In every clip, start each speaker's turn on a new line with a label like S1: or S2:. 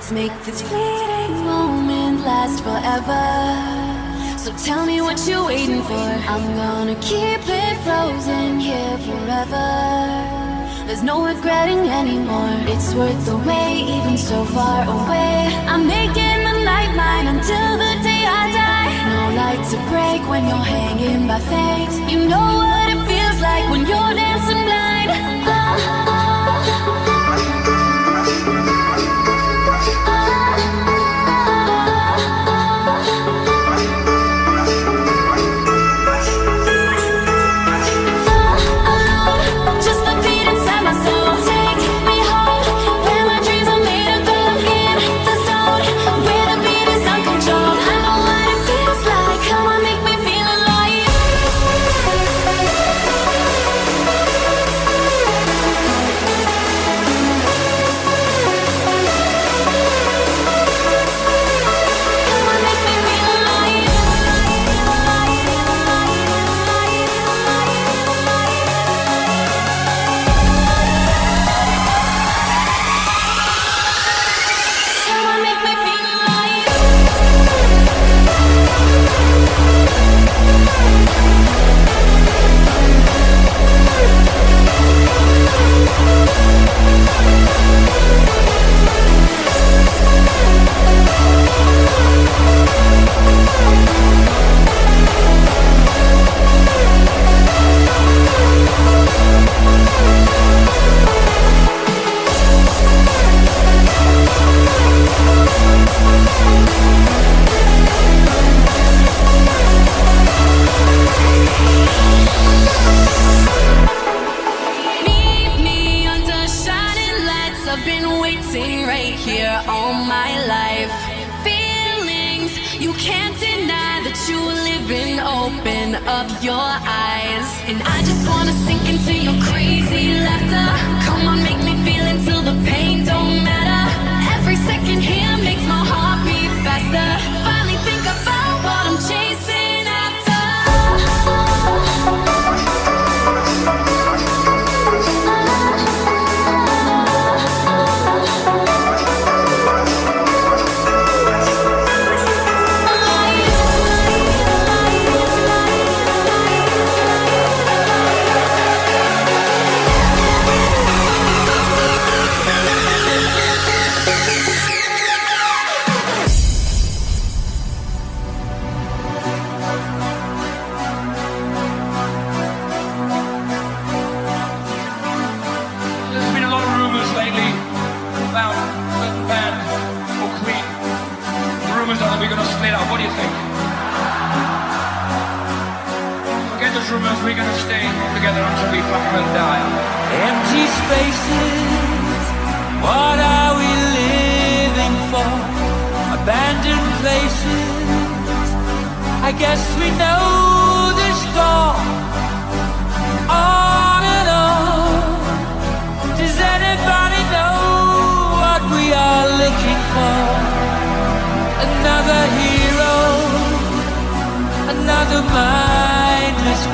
S1: Let's make this fleeting moment last forever. So tell me what you're waiting for. I'm gonna keep it frozen here forever. There's no regretting anymore. It's worth the wait, even so far away. I'm making the night mine until the day I die. No light to break when you're hanging by faith. You know what it feels like when you're dancing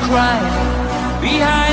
S1: crying behind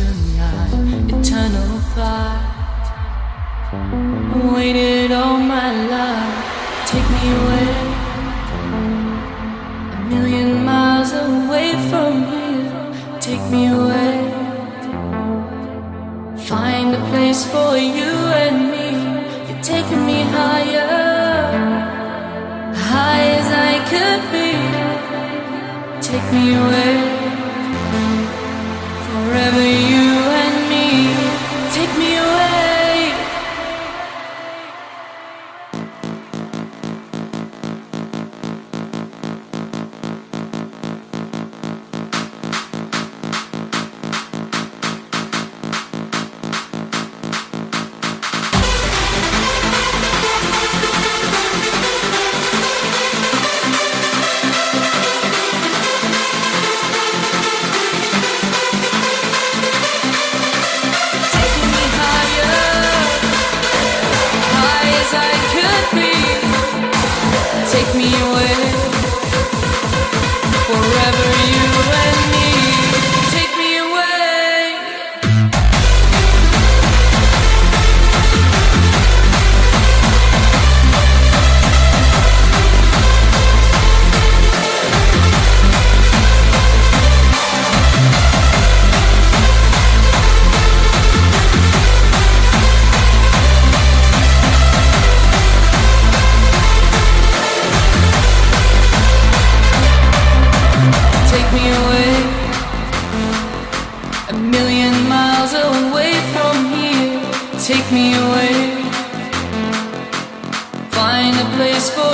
S1: tonight, eternal I
S2: Waited all my life.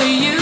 S2: You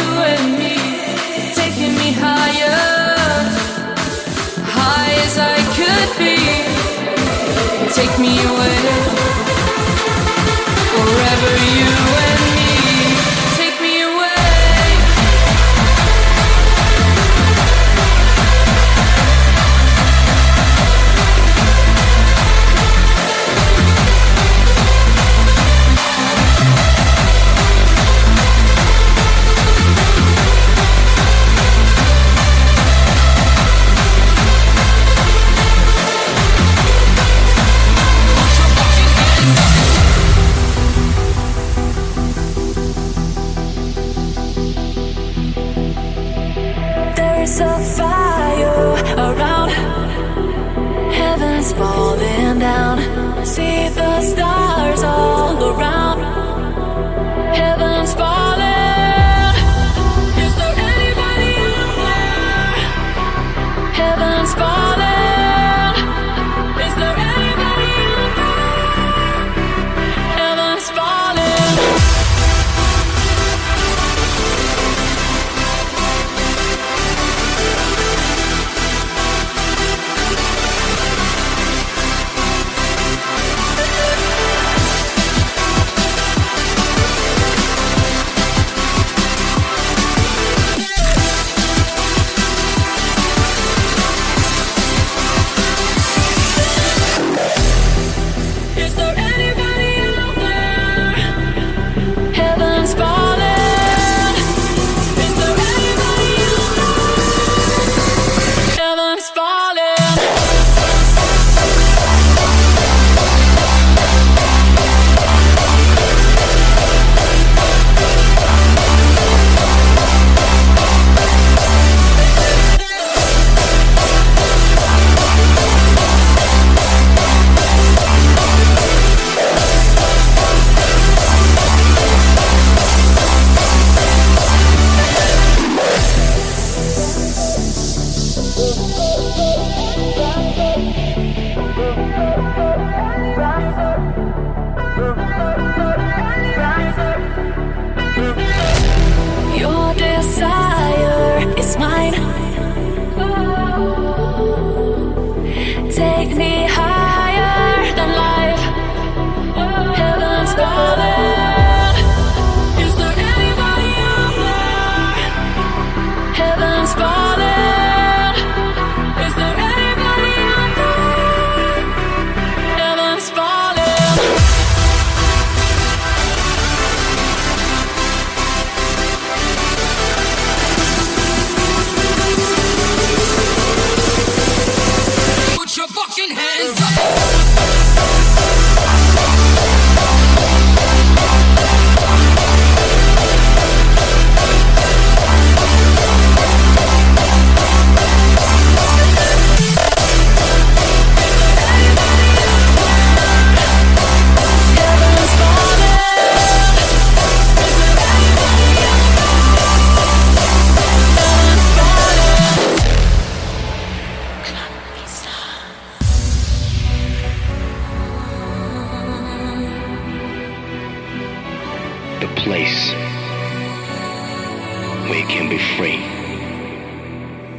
S2: we can
S3: be free.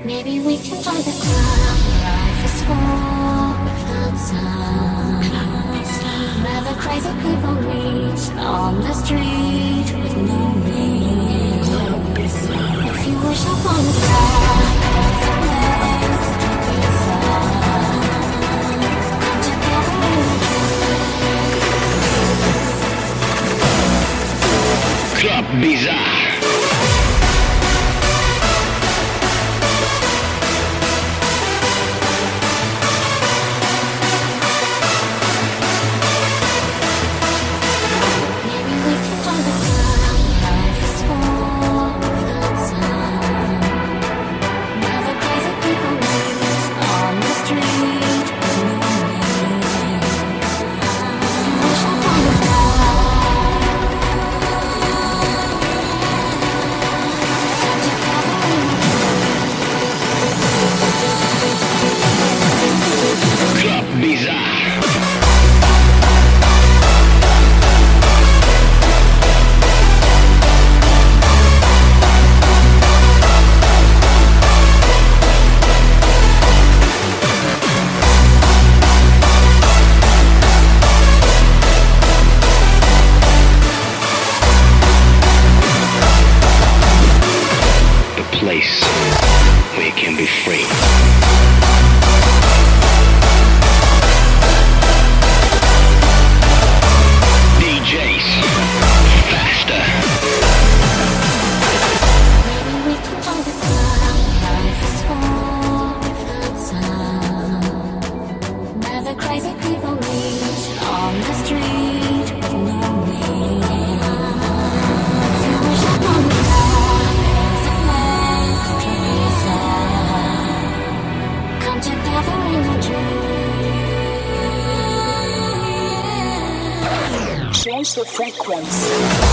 S2: Maybe we can find the club life is full without sound. Where the crazy people meet on the street with no name. If you wish upon a star, it's a place, it's a
S4: Come
S3: Club Bizarre.
S1: frequency.